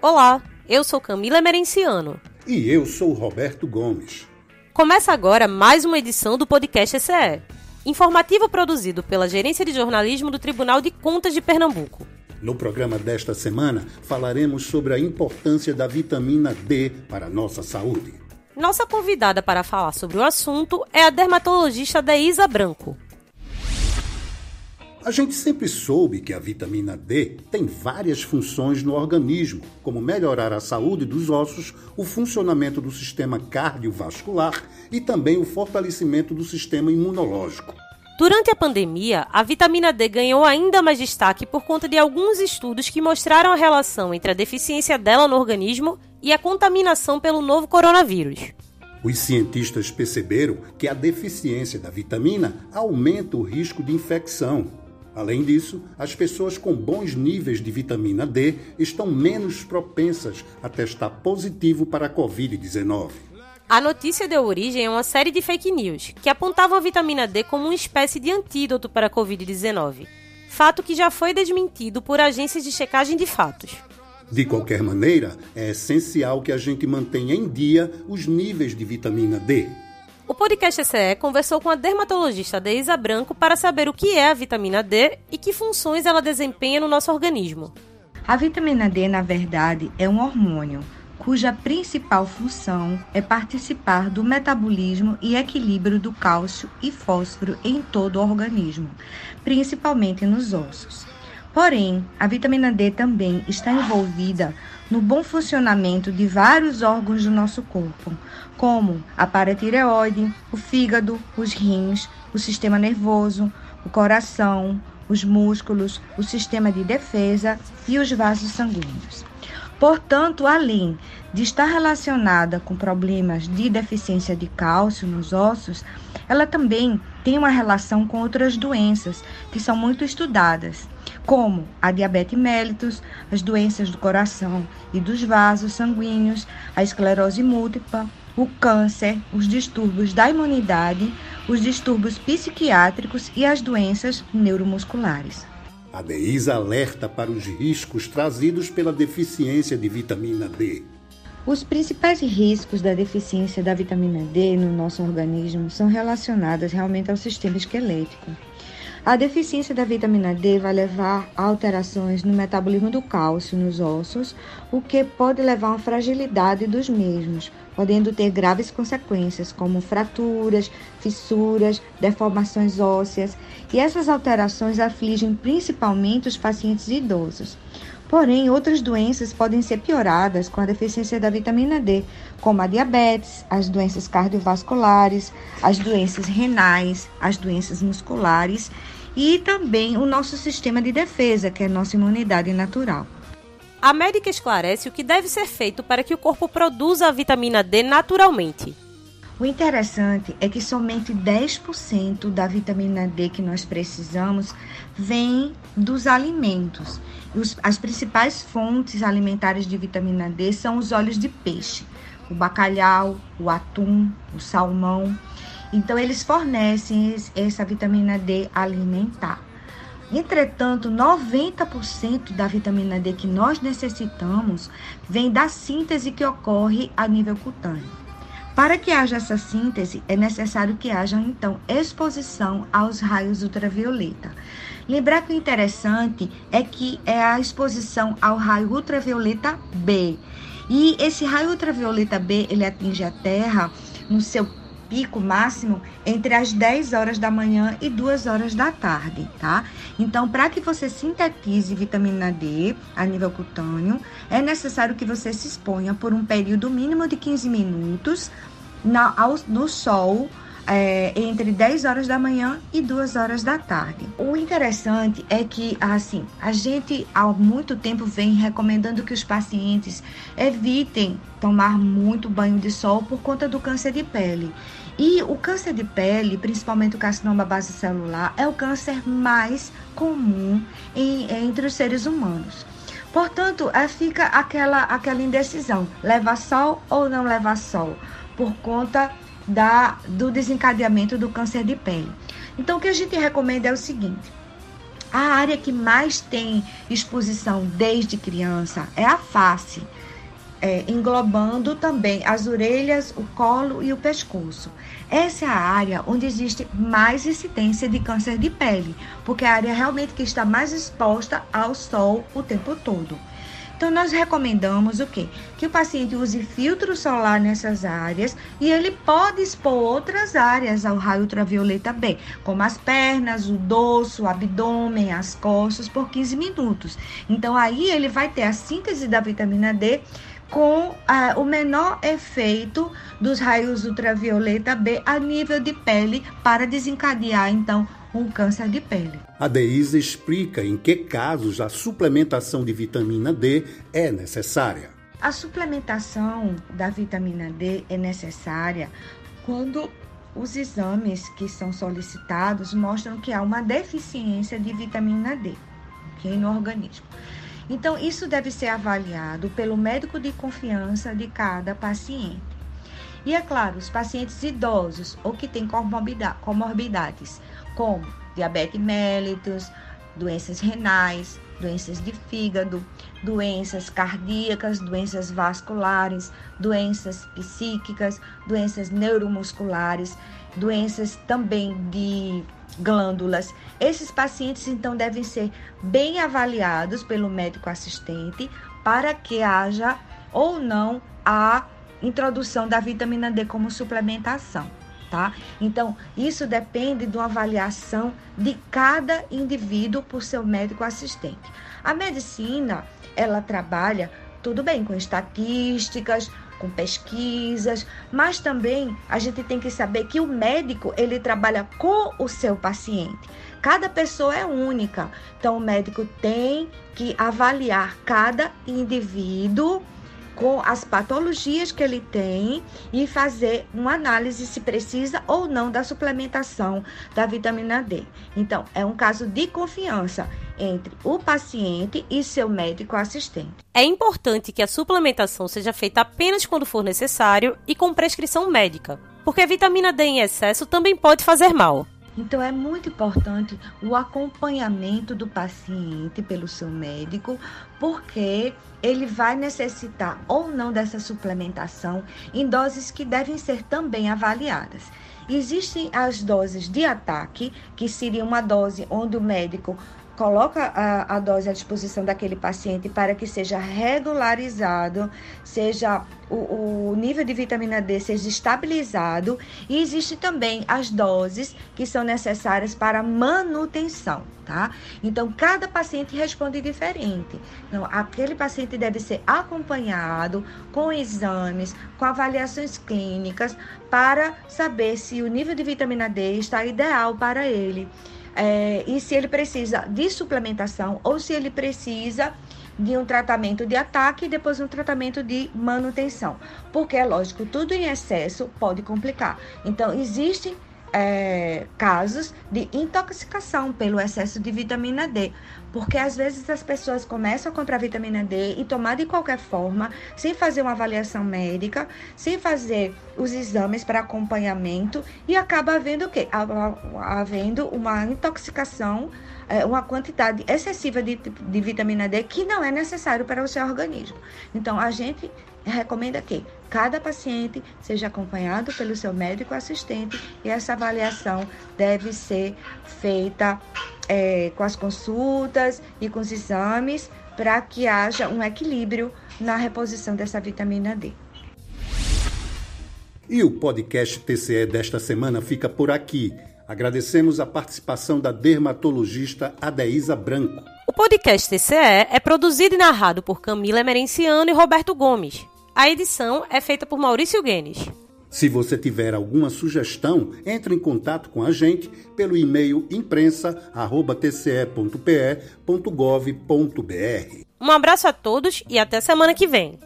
Olá, eu sou Camila Merenciano. E eu sou Roberto Gomes. Começa agora mais uma edição do podcast ECE, informativo produzido pela Gerência de Jornalismo do Tribunal de Contas de Pernambuco. No programa desta semana, falaremos sobre a importância da vitamina D para a nossa saúde. Nossa convidada para falar sobre o assunto é a dermatologista Deisa Branco. A gente sempre soube que a vitamina D tem várias funções no organismo, como melhorar a saúde dos ossos, o funcionamento do sistema cardiovascular e também o fortalecimento do sistema imunológico. Durante a pandemia, a vitamina D ganhou ainda mais destaque por conta de alguns estudos que mostraram a relação entre a deficiência dela no organismo e a contaminação pelo novo coronavírus. Os cientistas perceberam que a deficiência da vitamina aumenta o risco de infecção. Além disso, as pessoas com bons níveis de vitamina D estão menos propensas a testar positivo para a Covid-19. A notícia deu origem a uma série de fake news que apontavam a vitamina D como uma espécie de antídoto para a Covid-19, fato que já foi desmentido por agências de checagem de fatos. De qualquer maneira, é essencial que a gente mantenha em dia os níveis de vitamina D. O podcast ECE conversou com a dermatologista Deisa Branco para saber o que é a vitamina D e que funções ela desempenha no nosso organismo. A vitamina D, na verdade, é um hormônio cuja principal função é participar do metabolismo e equilíbrio do cálcio e fósforo em todo o organismo, principalmente nos ossos. Porém, a vitamina D também está envolvida no bom funcionamento de vários órgãos do nosso corpo, como a paratireoide, o fígado, os rins, o sistema nervoso, o coração, os músculos, o sistema de defesa e os vasos sanguíneos. Portanto, além de estar relacionada com problemas de deficiência de cálcio nos ossos, ela também tem uma relação com outras doenças que são muito estudadas, como a diabetes mellitus, as doenças do coração e dos vasos sanguíneos, a esclerose múltipla, o câncer, os distúrbios da imunidade, os distúrbios psiquiátricos e as doenças neuromusculares. A DEISA alerta para os riscos trazidos pela deficiência de vitamina D. Os principais riscos da deficiência da vitamina D no nosso organismo são relacionados realmente ao sistema esquelético. A deficiência da vitamina D vai levar a alterações no metabolismo do cálcio nos ossos, o que pode levar a uma fragilidade dos mesmos, podendo ter graves consequências, como fraturas, fissuras, deformações ósseas, e essas alterações afligem principalmente os pacientes idosos. Porém, outras doenças podem ser pioradas com a deficiência da vitamina D, como a diabetes, as doenças cardiovasculares, as doenças renais, as doenças musculares e também o nosso sistema de defesa, que é a nossa imunidade natural. A médica esclarece o que deve ser feito para que o corpo produza a vitamina D naturalmente. O interessante é que somente 10% da vitamina D que nós precisamos vem dos alimentos. Os, as principais fontes alimentares de vitamina D são os óleos de peixe, o bacalhau, o atum, o salmão. Então, eles fornecem essa vitamina D alimentar. Entretanto, 90% da vitamina D que nós necessitamos vem da síntese que ocorre a nível cutâneo. Para que haja essa síntese, é necessário que haja então exposição aos raios ultravioleta. Lembrar que o interessante é que é a exposição ao raio ultravioleta B. E esse raio ultravioleta B, ele atinge a Terra no seu pico máximo entre as 10 horas da manhã e 2 horas da tarde, tá? Então, para que você sintetize vitamina D a nível cutâneo, é necessário que você se exponha por um período mínimo de 15 minutos na, ao, no sol é, entre 10 horas da manhã e 2 horas da tarde. O interessante é que, assim, a gente há muito tempo vem recomendando que os pacientes evitem tomar muito banho de sol por conta do câncer de pele. E o câncer de pele, principalmente o carcinoma base celular, é o câncer mais comum em, entre os seres humanos. Portanto, é, fica aquela, aquela indecisão: levar sol ou não levar sol, por conta da, do desencadeamento do câncer de pele. Então, o que a gente recomenda é o seguinte: A área que mais tem exposição desde criança é a face, é, englobando também as orelhas, o colo e o pescoço. Essa é a área onde existe mais incidência de câncer de pele, porque é a área realmente que está mais exposta ao sol o tempo todo. Então, nós recomendamos o quê? Que o paciente use filtro solar nessas áreas e ele pode expor outras áreas ao raio ultravioleta B, como as pernas, o dorso, o abdômen, as costas, por 15 minutos. Então, aí ele vai ter a síntese da vitamina D com ah, o menor efeito dos raios ultravioleta B a nível de pele para desencadear então um câncer de pele. A Deise explica em que casos a suplementação de vitamina D é necessária. A suplementação da vitamina D é necessária quando os exames que são solicitados mostram que há uma deficiência de vitamina D okay, no organismo. Então, isso deve ser avaliado pelo médico de confiança de cada paciente. E é claro, os pacientes idosos ou que têm comorbidades, como diabetes mellitus, doenças renais, doenças de fígado, doenças cardíacas, doenças vasculares, doenças psíquicas, doenças neuromusculares, doenças também de glândulas. Esses pacientes então devem ser bem avaliados pelo médico assistente para que haja ou não a introdução da vitamina D como suplementação. Tá? Então, isso depende de uma avaliação de cada indivíduo por seu médico assistente. A medicina, ela trabalha tudo bem com estatísticas, com pesquisas, mas também a gente tem que saber que o médico ele trabalha com o seu paciente. Cada pessoa é única, então o médico tem que avaliar cada indivíduo com as patologias que ele tem e fazer uma análise se precisa ou não da suplementação da vitamina D. Então, é um caso de confiança entre o paciente e seu médico assistente. É importante que a suplementação seja feita apenas quando for necessário e com prescrição médica, porque a vitamina D em excesso também pode fazer mal. Então é muito importante o acompanhamento do paciente pelo seu médico, porque ele vai necessitar ou não dessa suplementação em doses que devem ser também avaliadas. Existem as doses de ataque, que seria uma dose onde o médico coloca a, a, dose à disposição daquele paciente para que seja regularizado, seja o, o, nível de vitamina D seja estabilizado e existe também as doses que são necessárias para manutenção, tá? Então cada paciente responde diferente. Então aquele paciente deve ser acompanhado com exames, com avaliações clínicas para saber se o nível de vitamina D está ideal para ele é, e se ele precisa de suplementação ou se ele precisa de um tratamento de ataque e depois um tratamento de manutenção. Porque é lógico, tudo em excesso pode complicar. Então, existem é, casos de intoxicação pelo excesso de vitamina D, porque às vezes as pessoas começam a comprar vitamina D e tomar de qualquer forma, sem fazer uma avaliação médica, sem fazer os exames para acompanhamento e acaba havendo o quê? Havendo uma intoxicação, é, uma quantidade excessiva de, de vitamina D que não é necessário para o seu organismo. Então a gente recomenda que cada paciente seja acompanhado pelo seu médico assistente e essa avaliação deve ser feita é, com as consultas e com os exames para que haja um equilíbrio na reposição dessa vitamina D. E o podcast TCE desta semana fica por aqui. Agradecemos a participação da dermatologista Adeísa Branco. O podcast TCE é produzido e narrado por Camila Emerenciano e Roberto Gomes. A edição é feita por Maurício Guenes. Se você tiver alguma sugestão, entre em contato com a gente pelo e-mail imprensa@tce.pe.gov.br. Um abraço a todos e até semana que vem.